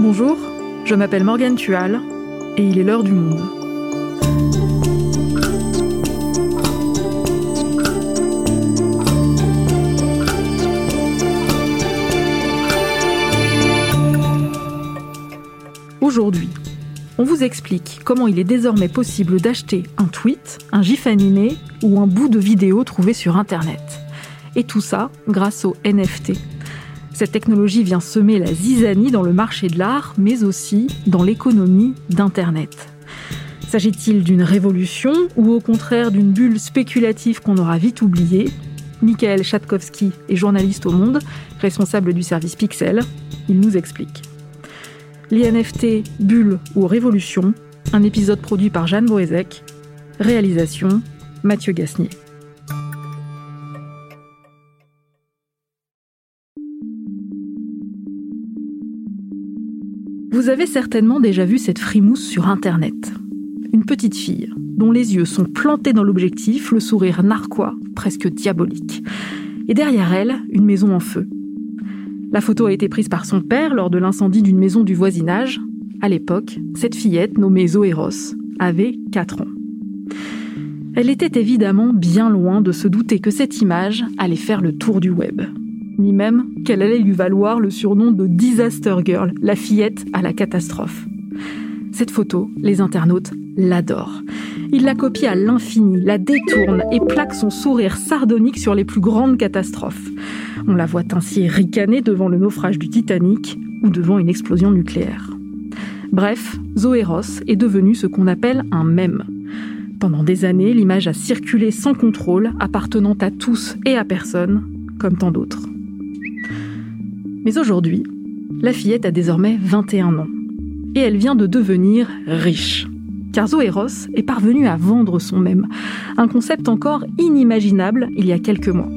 Bonjour, je m'appelle Morgane Tual et il est l'heure du monde. Aujourd'hui, on vous explique comment il est désormais possible d'acheter un tweet, un gif animé ou un bout de vidéo trouvé sur Internet. Et tout ça grâce au NFT. Cette technologie vient semer la zizanie dans le marché de l'art, mais aussi dans l'économie d'Internet. S'agit-il d'une révolution ou au contraire d'une bulle spéculative qu'on aura vite oubliée? Michael Chatkowski est journaliste au Monde, responsable du service Pixel. Il nous explique. L'INFT Bulle ou Révolution, un épisode produit par Jeanne Boézek. Réalisation Mathieu Gasnier. Vous avez certainement déjà vu cette frimousse sur Internet. Une petite fille, dont les yeux sont plantés dans l'objectif, le sourire narquois, presque diabolique. Et derrière elle, une maison en feu. La photo a été prise par son père lors de l'incendie d'une maison du voisinage. À l'époque, cette fillette, nommée Zoéros, avait 4 ans. Elle était évidemment bien loin de se douter que cette image allait faire le tour du web. Ni même qu'elle allait lui valoir le surnom de Disaster Girl, la fillette à la catastrophe. Cette photo, les internautes l'adorent. Ils la copient à l'infini, la détournent et plaquent son sourire sardonique sur les plus grandes catastrophes. On la voit ainsi ricaner devant le naufrage du Titanic ou devant une explosion nucléaire. Bref, Zoé Ross est devenue ce qu'on appelle un mème. Pendant des années, l'image a circulé sans contrôle, appartenant à tous et à personne, comme tant d'autres. Mais aujourd'hui, la fillette a désormais 21 ans. Et elle vient de devenir riche. Car Zoé Ross est parvenue à vendre son mème, un concept encore inimaginable il y a quelques mois.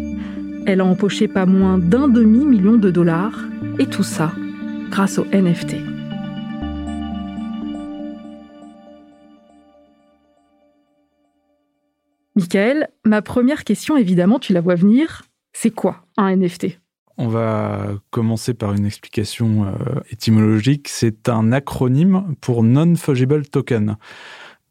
Elle a empoché pas moins d'un demi-million de dollars, et tout ça grâce au NFT. Michael, ma première question, évidemment, tu la vois venir, c'est quoi un NFT on va commencer par une explication euh, étymologique. C'est un acronyme pour Non-Fungible Token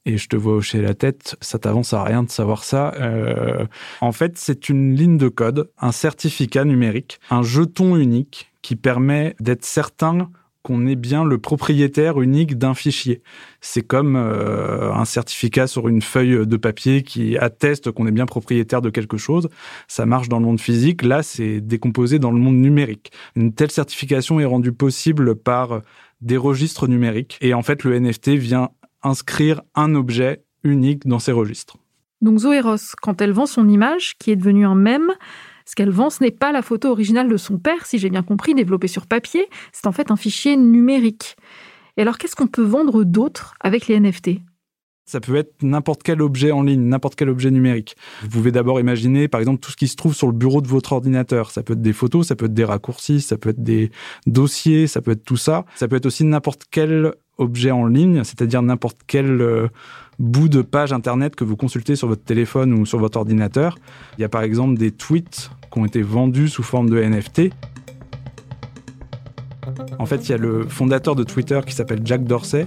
et je te vois hocher la tête, ça t'avance à rien de savoir ça. Euh, en fait, c'est une ligne de code, un certificat numérique, un jeton unique qui permet d'être certain qu'on est bien le propriétaire unique d'un fichier. C'est comme euh, un certificat sur une feuille de papier qui atteste qu'on est bien propriétaire de quelque chose. Ça marche dans le monde physique. Là, c'est décomposé dans le monde numérique. Une telle certification est rendue possible par des registres numériques. Et en fait, le NFT vient inscrire un objet unique dans ses registres. Donc Zoé Ross, quand elle vend son image, qui est devenue un mème, ce qu'elle vend, ce n'est pas la photo originale de son père, si j'ai bien compris, développée sur papier, c'est en fait un fichier numérique. Et alors qu'est-ce qu'on peut vendre d'autre avec les NFT ça peut être n'importe quel objet en ligne, n'importe quel objet numérique. Vous pouvez d'abord imaginer, par exemple, tout ce qui se trouve sur le bureau de votre ordinateur. Ça peut être des photos, ça peut être des raccourcis, ça peut être des dossiers, ça peut être tout ça. Ça peut être aussi n'importe quel objet en ligne, c'est-à-dire n'importe quel euh, bout de page internet que vous consultez sur votre téléphone ou sur votre ordinateur. Il y a par exemple des tweets qui ont été vendus sous forme de NFT. En fait, il y a le fondateur de Twitter qui s'appelle Jack Dorsey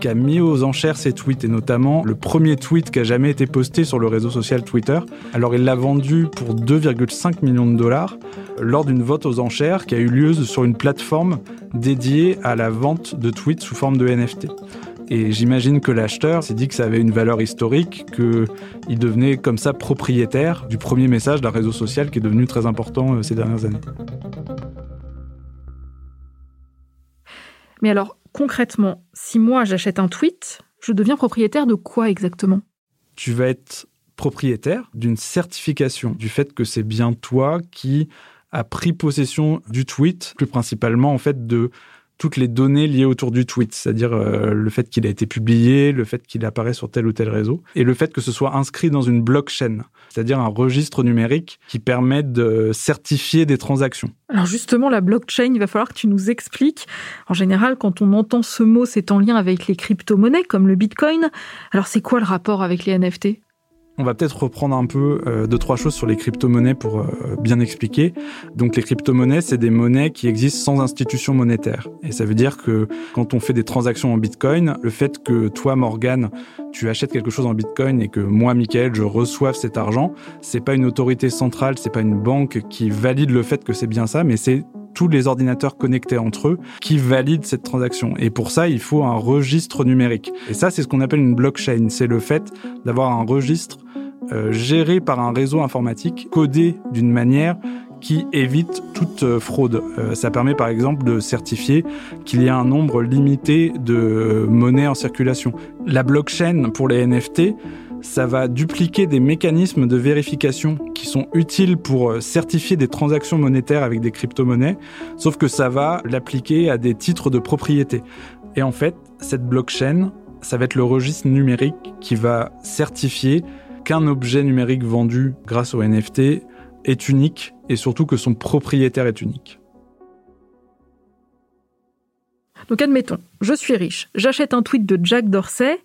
qui a mis aux enchères ses tweets et notamment le premier tweet qui a jamais été posté sur le réseau social Twitter. Alors il l'a vendu pour 2,5 millions de dollars lors d'une vote aux enchères qui a eu lieu sur une plateforme dédiée à la vente de tweets sous forme de NFT. Et j'imagine que l'acheteur s'est dit que ça avait une valeur historique, qu'il devenait comme ça propriétaire du premier message d'un réseau social qui est devenu très important euh, ces dernières années. Mais alors, concrètement, si moi j'achète un tweet, je deviens propriétaire de quoi exactement? Tu vas être propriétaire d'une certification du fait que c'est bien toi qui a pris possession du tweet, plus principalement en fait de toutes les données liées autour du tweet, c'est-à-dire euh, le fait qu'il a été publié, le fait qu'il apparaît sur tel ou tel réseau, et le fait que ce soit inscrit dans une blockchain, c'est-à-dire un registre numérique qui permet de certifier des transactions. Alors justement, la blockchain, il va falloir que tu nous expliques. En général, quand on entend ce mot, c'est en lien avec les crypto-monnaies comme le Bitcoin. Alors c'est quoi le rapport avec les NFT On va peut-être reprendre un peu euh, deux, trois choses sur les crypto-monnaies pour euh, bien expliquer. Donc les crypto-monnaies, c'est des monnaies qui existent sans institution monétaire. Et ça veut dire que quand on fait des transactions en Bitcoin, le fait que toi, Morgan, tu achètes quelque chose en Bitcoin et que moi, Michael, je reçoive cet argent, c'est pas une autorité centrale, c'est pas une banque qui valide le fait que c'est bien ça, mais c'est tous les ordinateurs connectés entre eux qui valident cette transaction. Et pour ça, il faut un registre numérique. Et ça, c'est ce qu'on appelle une blockchain. C'est le fait d'avoir un registre euh, géré par un réseau informatique codé d'une manière qui évite toute euh, fraude. Euh, ça permet par exemple de certifier qu'il y a un nombre limité de monnaies en circulation. La blockchain pour les NFT, ça va dupliquer des mécanismes de vérification qui sont utiles pour euh, certifier des transactions monétaires avec des crypto-monnaies, sauf que ça va l'appliquer à des titres de propriété. Et en fait, cette blockchain, ça va être le registre numérique qui va certifier qu'un objet numérique vendu grâce au NFT est unique et surtout que son propriétaire est unique. Donc admettons, je suis riche, j'achète un tweet de Jack Dorsey,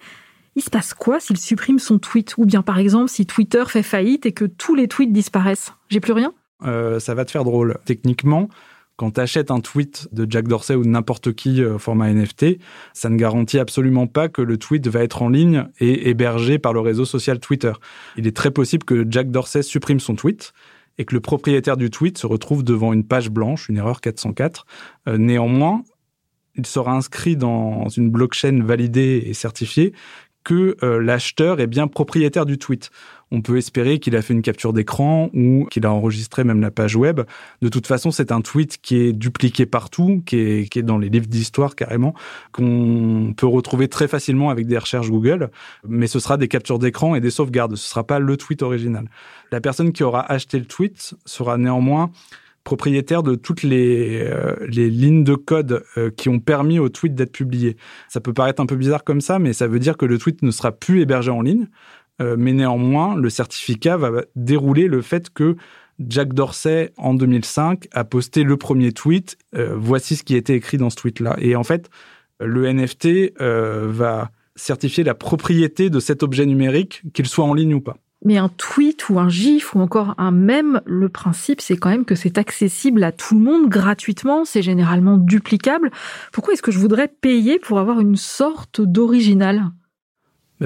il se passe quoi s'il supprime son tweet? Ou bien par exemple si Twitter fait faillite et que tous les tweets disparaissent? J'ai plus rien euh, Ça va te faire drôle. Techniquement, quand tu achètes un tweet de Jack Dorsey ou de n'importe qui euh, format NFT, ça ne garantit absolument pas que le tweet va être en ligne et hébergé par le réseau social Twitter. Il est très possible que Jack Dorsey supprime son tweet et que le propriétaire du tweet se retrouve devant une page blanche, une erreur 404. Euh, néanmoins, il sera inscrit dans une blockchain validée et certifiée que euh, l'acheteur est bien propriétaire du tweet. On peut espérer qu'il a fait une capture d'écran ou qu'il a enregistré même la page web. De toute façon, c'est un tweet qui est dupliqué partout, qui est, qui est dans les livres d'histoire carrément, qu'on peut retrouver très facilement avec des recherches Google. Mais ce sera des captures d'écran et des sauvegardes. Ce sera pas le tweet original. La personne qui aura acheté le tweet sera néanmoins propriétaire de toutes les, euh, les lignes de code euh, qui ont permis au tweet d'être publié. Ça peut paraître un peu bizarre comme ça, mais ça veut dire que le tweet ne sera plus hébergé en ligne. Euh, mais néanmoins, le certificat va dérouler le fait que Jack Dorsey, en 2005, a posté le premier tweet. voici ce qui était écrit dans ce tweet-là. Et en fait, le NFT va certifier la propriété de cet objet numérique, qu'il soit en ligne ou pas. Mais un tweet ou un gif ou encore un mème, le principe c'est quand même que c'est accessible à tout le monde gratuitement, c'est généralement duplicable. Pourquoi est-ce que je voudrais payer pour avoir une sorte d'original?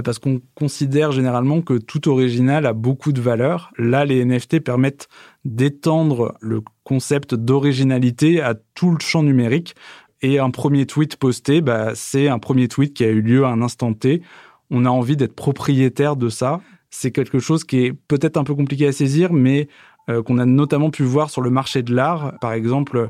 Parce qu'on considère généralement que tout original a beaucoup de valeur. Là, les NFT permettent d'étendre le concept d'originalité à tout le champ numérique. Et un premier tweet posté, bah, c'est un premier tweet qui a eu lieu à un instant T. On a envie d'être propriétaire de ça c'est quelque chose qui est peut-être un peu compliqué à saisir, mais euh, qu'on a notamment pu voir sur le marché de l'art. Par exemple,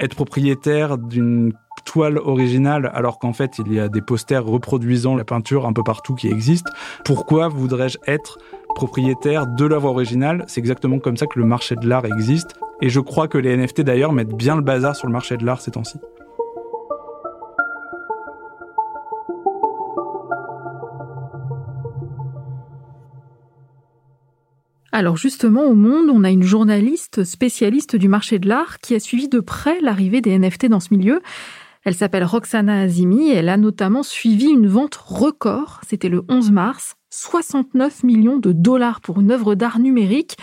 être propriétaire d'une toile originale alors qu'en fait il y a des posters reproduisant la peinture un peu partout qui existent. Pourquoi voudrais-je être propriétaire de l'œuvre originale? C'est exactement comme ça que le marché de l'art existe. Et je crois que les NFT d'ailleurs mettent bien le bazar sur le marché de l'art ces temps-ci. Alors justement, au Monde, on a une journaliste spécialiste du marché de l'art qui a suivi de près l'arrivée des NFT dans ce milieu. Elle s'appelle Roxana Azimi et elle a notamment suivi une vente record, c'était le 11 mars, 69 millions de dollars pour une œuvre d'art numérique.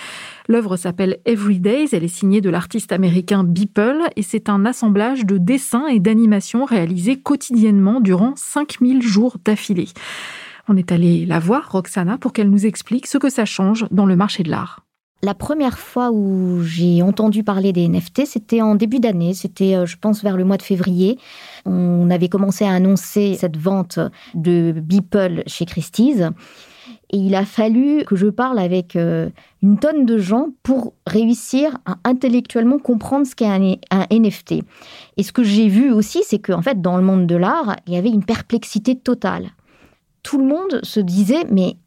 L'œuvre s'appelle Everydays, elle est signée de l'artiste américain Beeple et c'est un assemblage de dessins et d'animations réalisés quotidiennement durant 5000 jours d'affilée. On est allé la voir, Roxana, pour qu'elle nous explique ce que ça change dans le marché de l'art. La première fois où j'ai entendu parler des NFT, c'était en début d'année, c'était euh, je pense vers le mois de février. On avait commencé à annoncer cette vente de Beeple chez Christie's. Et il a fallu que je parle avec euh, une tonne de gens pour réussir à intellectuellement comprendre ce qu'est un, un, NFT. Et ce que j'ai vu aussi, c'est qu'en fait, dans le monde de l'art, il y avait une perplexité totale tout le monde se disait mais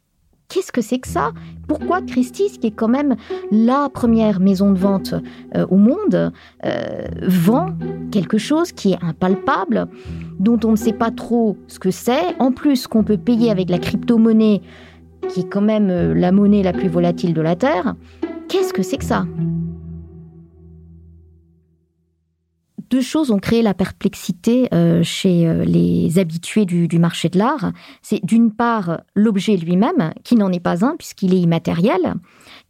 qu'est-ce que c'est que ça? Pourquoi Christie's, qui est quand même la première maison de vente euh, au monde, euh, vend quelque chose qui est impalpable, dont on ne sait pas trop ce que c'est, en plus qu'on peut payer avec la crypto-monnaie, qui est quand même euh, la monnaie la plus volatile de la Terre? Qu'est-ce que c'est que ça? Deux choses ont créé la perplexité euh, chez euh, les habitués du, du marché de l'art. C'est d'une part l'objet lui-même, qui n'en est pas un puisqu'il est immatériel.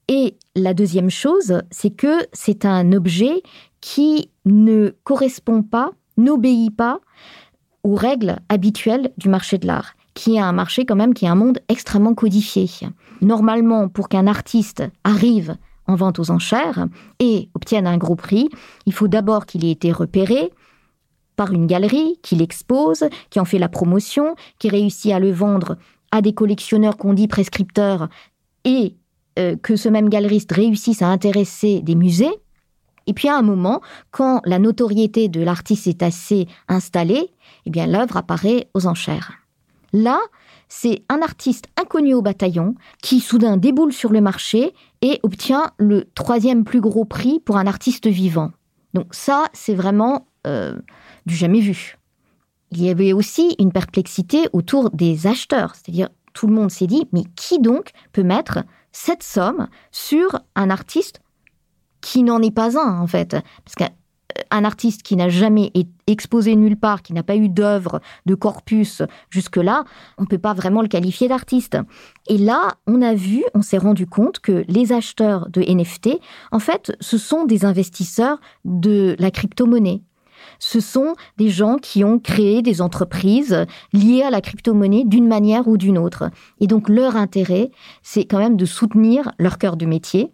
Et la deuxième chose, c'est que c'est un objet qui ne correspond pas, n'obéit pas aux règles habituelles du marché de l'art, qui est un marché quand même qui est un monde extrêmement codifié. Normalement, pour qu'un artiste arrive en vente aux enchères et obtienne un gros prix, il faut d'abord qu'il ait été repéré par une galerie, qu'il expose, qui en fait la promotion, qui réussit à le vendre à des collectionneurs qu'on dit prescripteurs et euh, que ce même galeriste réussisse à intéresser des musées. Et puis à un moment, quand la notoriété de l'artiste est assez installée, eh bien l'œuvre apparaît aux enchères. Là, c'est un artiste inconnu au bataillon qui soudain déboule sur le marché et obtient le troisième plus gros prix pour un artiste vivant. Donc ça, c'est vraiment euh, du jamais vu. Il y avait aussi une perplexité autour des acheteurs, c'est-à-dire tout le monde s'est dit, mais qui donc peut mettre cette somme sur un artiste qui n'en est pas un, en fait? Parce que un artiste qui n'a jamais été exposé nulle part, qui n'a pas eu d'œuvre, de corpus jusque-là, on ne peut pas vraiment le qualifier d'artiste. Et là, on a vu, on s'est rendu compte que les acheteurs de NFT, en fait, ce sont des investisseurs de la crypto-monnaie. Ce sont des gens qui ont créé des entreprises liées à la crypto-monnaie d'une manière ou d'une autre. Et donc leur intérêt, c'est quand même de soutenir leur cœur de métier,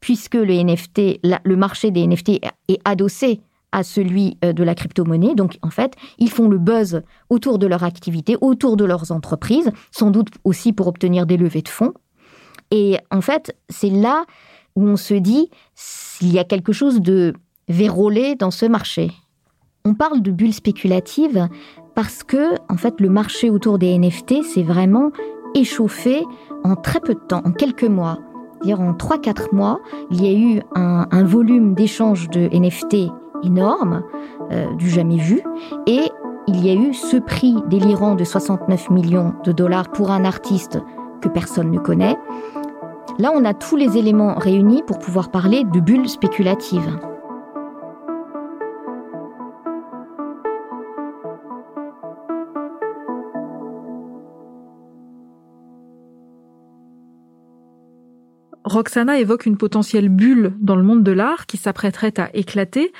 puisque le NFT, le marché des NFT est adossé à celui euh, de la crypto-monnaie. Donc, en fait, ils font le buzz autour de leur activité, autour de leurs entreprises, sans doute aussi pour obtenir des levées de fonds. Et en fait, c'est là où on se dit s'il y a quelque chose de vérolé dans ce marché. On parle de bulle spéculative parce que, en fait, le marché autour des NFT s'est vraiment échauffé en très peu de temps, en quelques mois dire en 3-4 mois, il y a eu un, volume d'échange de NFT énorme, euh, du jamais vu, et il y a eu ce prix délirant de 69 millions de dollars pour un artiste que personne ne connaît. Là, on a tous les éléments réunis pour pouvoir parler de bulle spéculative. Roxana évoque une potentielle bulle dans le monde de l'art qui s'apprêterait à éclater.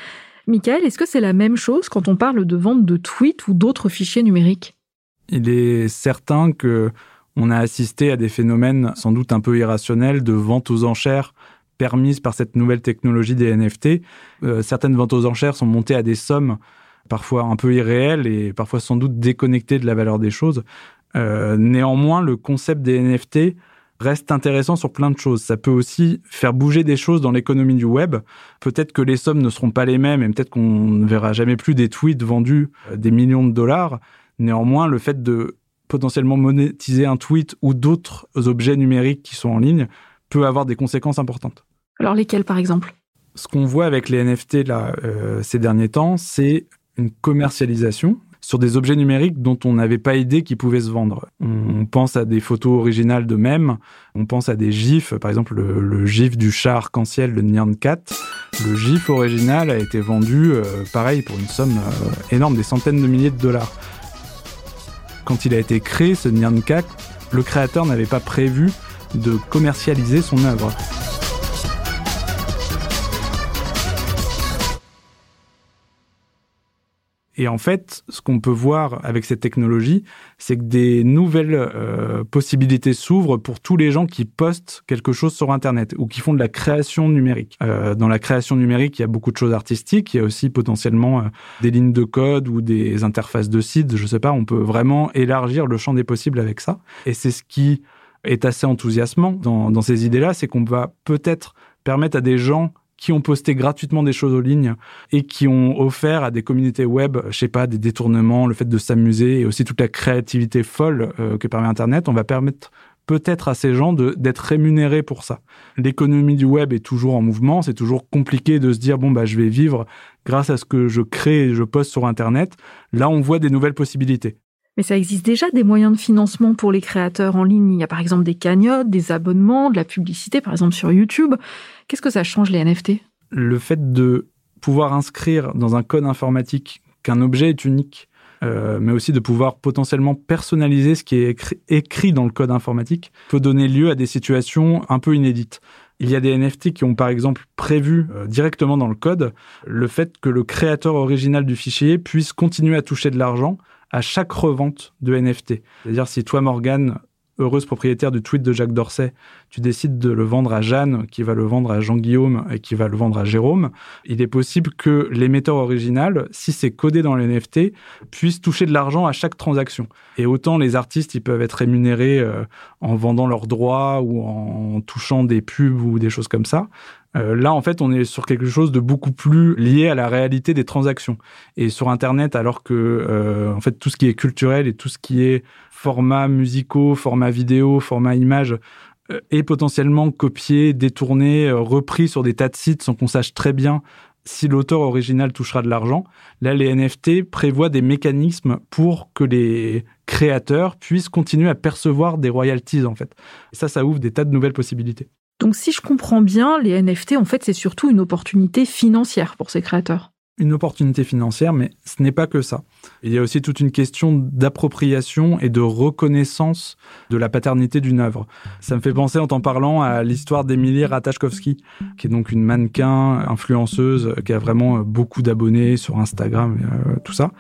Michael, est-ce que c'est la même chose quand on parle de vente de tweets ou d'autres fichiers numériques? Il est certain que on a assisté à des phénomènes sans doute un peu irrationnels de vente aux enchères permises par cette nouvelle technologie des NFT. Euh, certaines ventes aux enchères sont montées à des sommes parfois un peu irréelles et parfois sans doute déconnectées de la valeur des choses. Euh, néanmoins, le concept des NFT reste intéressant sur plein de choses. Ça peut aussi faire bouger des choses dans l'économie du web. Peut-être que les sommes ne seront pas les mêmes et peut-être qu'on ne verra jamais plus des tweets vendus euh, des millions de dollars. Néanmoins, le fait de potentiellement monétiser un tweet ou d'autres objets numériques qui sont en ligne peut avoir des conséquences importantes. Alors lesquelles par exemple? Ce qu'on voit avec les NFT là, euh, ces derniers temps, c'est une commercialisation sur des objets numériques dont on n'avait pas idée qu'ils pouvaient se vendre. On pense à des photos originales de même, on pense à des gifs, par exemple le, gif du chat arc-en-ciel de Nyan Cat. Le gif original a été vendu, euh, pareil, pour une somme euh, énorme, des centaines de milliers de dollars. Quand il a été créé, ce Nyan Cat, le créateur n'avait pas prévu de commercialiser son œuvre. Et en fait, ce qu'on peut voir avec cette technologie, c'est que des nouvelles euh, possibilités s'ouvrent pour tous les gens qui postent quelque chose sur Internet ou qui font de la création numérique. Euh, dans la création numérique, il y a beaucoup de choses artistiques. Il y a aussi potentiellement euh, des lignes de code ou des interfaces de sites. Je sais pas, on peut vraiment élargir le champ des possibles avec ça. Et c'est ce qui est assez enthousiasmant dans, dans ces idées-là, c'est qu'on va peut-être permettre à des gens qui ont posté gratuitement des choses en ligne et qui ont offert à des communautés web, je sais pas, des détournements, le fait de s'amuser et aussi toute la créativité folle euh, que permet Internet, on va permettre peut-être à ces gens d'être rémunérés pour ça. L'économie du web est toujours en mouvement, c'est toujours compliqué de se dire bon bah je vais vivre grâce à ce que je crée et je poste sur internet. Là, on voit des nouvelles possibilités. Mais ça existe déjà des moyens de financement pour les créateurs en ligne. Il y a par exemple des cagnottes, des abonnements, de la publicité, par exemple sur YouTube. Qu'est-ce que ça change les NFT Le fait de pouvoir inscrire dans un code informatique qu'un objet est unique, euh, mais aussi de pouvoir potentiellement personnaliser ce qui est écrit, dans le code informatique, peut donner lieu à des situations un peu inédites. Il y a des NFT qui ont par exemple prévu euh, directement dans le code le fait que le créateur original du fichier puisse continuer à toucher de l'argent à chaque revente de NFT. C'est-à-dire si toi, Morgan, heureuse propriétaire du tweet de Jacques Dorsey, tu décides de le vendre à Jeanne, qui va le vendre à Jean-Guillaume et qui va le vendre à Jérôme, il est possible que l'émetteur original, si c'est codé dans l'NFT, puisse toucher de l'argent à chaque transaction. Et autant les artistes, ils peuvent être rémunérés euh, en vendant leurs droits ou en touchant des pubs ou des choses comme ça. Euh, là, en fait, on est sur quelque chose de beaucoup plus lié à la réalité des transactions. Et sur Internet, alors que euh, en fait tout ce qui est culturel et tout ce qui est format musicaux, format vidéo, format image euh, est potentiellement copié, détourné, repris sur des tas de sites sans qu'on sache très bien si l'auteur original touchera de l'argent. Là, les NFT prévoient des mécanismes pour que les créateurs puissent continuer à percevoir des royalties, en fait. Ça, ça ouvre des tas de nouvelles possibilités. Donc si je comprends bien, les NFT, en fait, c'est surtout une opportunité financière pour ces créateurs. Une opportunité financière, mais ce n'est pas que ça. Il y a aussi toute une question d'appropriation et de reconnaissance de la paternité d'une œuvre. Ça me fait penser en t'en parlant à l'histoire d'Emilie Ratajkowski, qui est donc une mannequin influenceuse qui a vraiment beaucoup d'abonnés sur Instagram, euh, tout ça.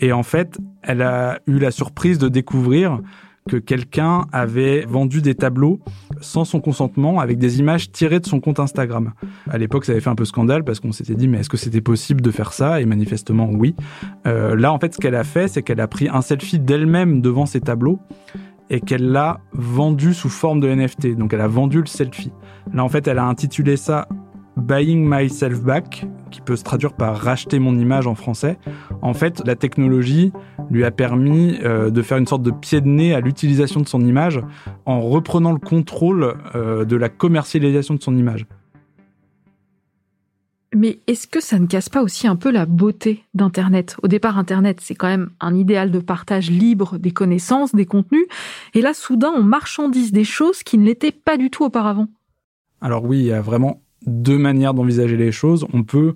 Et en fait, elle a eu la surprise de découvrir que quelqu'un avait vendu des tableaux sans son consentement avec des images tirées de son compte Instagram. À l'époque, ça avait fait un peu scandale parce qu'on s'était dit mais est-ce que c'était possible de faire ça? Et manifestement oui. Euh, là, en fait, ce qu'elle a fait, c'est qu'elle a pris un selfie d'elle-même devant ses tableaux et qu'elle l'a vendu sous forme de NFT. Donc elle a vendu le selfie. Là, en fait, elle a intitulé ça Buying Myself Back, qui peut se traduire par racheter mon image en français. En fait, la technologie lui a permis euh, de faire une sorte de pied de nez à l'utilisation de son image en reprenant le contrôle euh, de la commercialisation de son image. Mais est-ce que ça ne casse pas aussi un peu la beauté d'Internet? Au départ, Internet, c'est quand même un idéal de partage libre des connaissances, des contenus. Et là, soudain, on marchandise des choses qui ne l'étaient pas du tout auparavant. Alors oui, il y a vraiment deux manières d'envisager les choses. On peut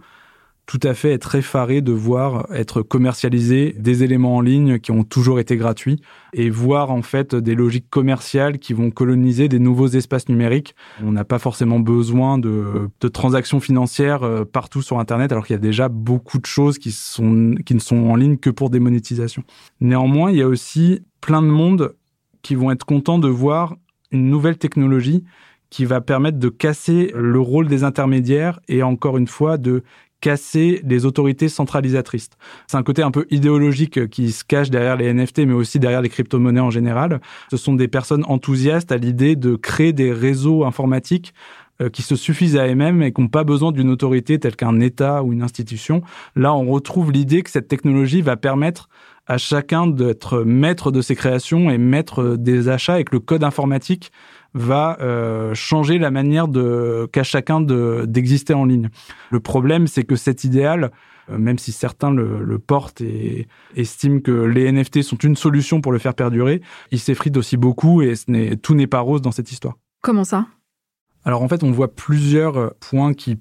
tout à fait être effaré de voir être commercialisés des éléments en ligne qui ont toujours été gratuits et voir en fait des logiques commerciales qui vont coloniser des nouveaux espaces numériques. On n'a pas forcément besoin de, transactions financières euh, partout sur Internet alors qu'il y a déjà beaucoup de choses qui, sont, qui ne sont en ligne que pour des monétisations. Néanmoins, il y a aussi plein de monde qui vont être contents de voir une nouvelle technologie qui va permettre de casser le rôle des intermédiaires et encore une fois de casser les autorités centralisatrices. C'est un côté un peu idéologique qui se cache derrière les NFT, mais aussi derrière les crypto-monnaies en général. Ce sont des personnes enthousiastes à l'idée de créer des réseaux informatiques euh, qui se suffisent à eux-mêmes et qui n'ont pas besoin d'une autorité telle qu'un État ou une institution. Là, on retrouve l'idée que cette technologie va permettre à chacun d'être maître de ses créations et maître des achats et que le code informatique va euh, changer la manière de qu'a chacun d'exister en ligne. Le problème, c'est que cet idéal, euh, même si certains le, portent et estiment que les NFT sont une solution pour le faire perdurer, il s'effrite aussi beaucoup et ce tout n'est pas rose dans cette histoire. Comment ça? Alors en fait, on voit plusieurs points qui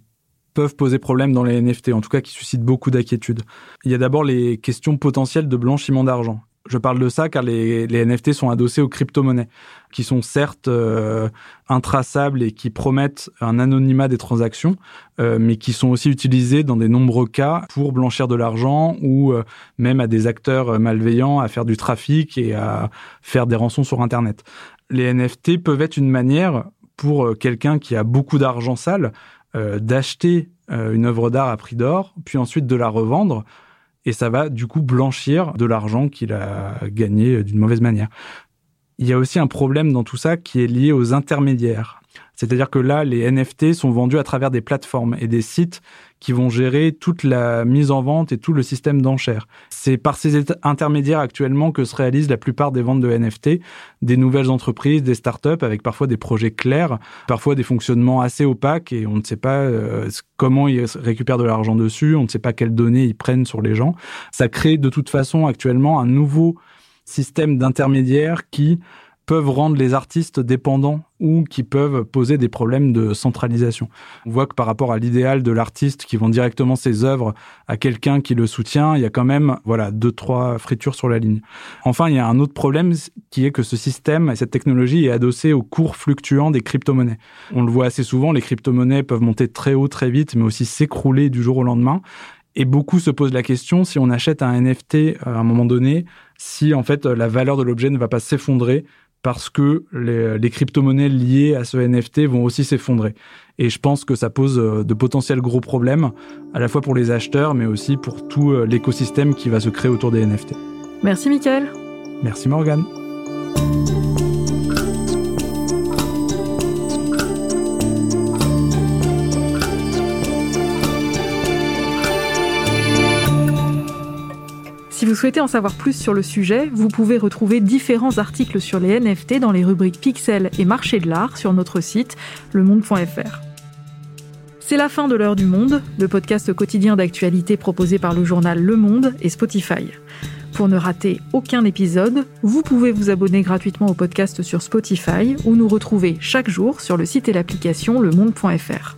peuvent poser problème dans les NFT, en tout cas qui suscitent beaucoup d'inquiétudes. Il y a d'abord les questions potentielles de blanchiment d'argent. Je parle de ça car les, NFT sont adossés aux crypto-monnaies, qui sont certes euh, intraçables et qui promettent un anonymat des transactions, euh, mais qui sont aussi utilisés dans des nombreux cas pour blanchir de l'argent ou euh, même à des acteurs malveillants à faire du trafic et à faire des rançons sur Internet. Les NFT peuvent être une manière pour quelqu'un qui a beaucoup d'argent sale d'acheter une œuvre d'art à prix d'or, puis ensuite de la revendre et ça va du coup blanchir de l'argent qu'il a gagné d'une mauvaise manière. Il y a aussi un problème dans tout ça qui est lié aux intermédiaires. C'est-à-dire que là, les NFT sont vendus à travers des plateformes et des sites qui vont gérer toute la mise en vente et tout le système d'enchères. C'est par ces intermédiaires actuellement que se réalisent la plupart des ventes de NFT, des nouvelles entreprises, des startups avec parfois des projets clairs, parfois des fonctionnements assez opaques et on ne sait pas euh, comment ils récupèrent de l'argent dessus, on ne sait pas quelles données ils prennent sur les gens. Ça crée de toute façon actuellement un nouveau système d'intermédiaires qui peuvent rendre les artistes dépendants ou qui peuvent poser des problèmes de centralisation. On voit que par rapport à l'idéal de l'artiste qui vend directement ses œuvres à quelqu'un qui le soutient, il y a quand même voilà deux trois fritures sur la ligne. Enfin, il y a un autre problème qui est que ce système et cette technologie est adossée au cours fluctuant des crypto-monnaies. On le voit assez souvent, les crypto-monnaies peuvent monter très haut très vite mais aussi s'écrouler du jour au lendemain. Et beaucoup se posent la question si on achète un NFT euh, à un moment donné, si en fait la valeur de l'objet ne va pas s'effondrer parce que les, crypto-monnaies liées à ce NFT vont aussi s'effondrer. Et je pense que ça pose euh, de potentiels gros problèmes, à la fois pour les acheteurs, mais aussi pour tout euh, l'écosystème qui va se créer autour des NFT. Merci Mickaël. Merci Morgane. Souhaitez en savoir plus sur le sujet, vous pouvez retrouver différents articles sur les NFT dans les rubriques Pixel et Marché de l'art sur notre site lemonde.fr. C'est la fin de l'heure du monde, le podcast quotidien d'actualité proposé par le journal Le Monde et Spotify. Pour ne rater aucun épisode, vous pouvez vous abonner gratuitement au podcast sur Spotify ou nous retrouver chaque jour sur le site et l'application lemonde.fr.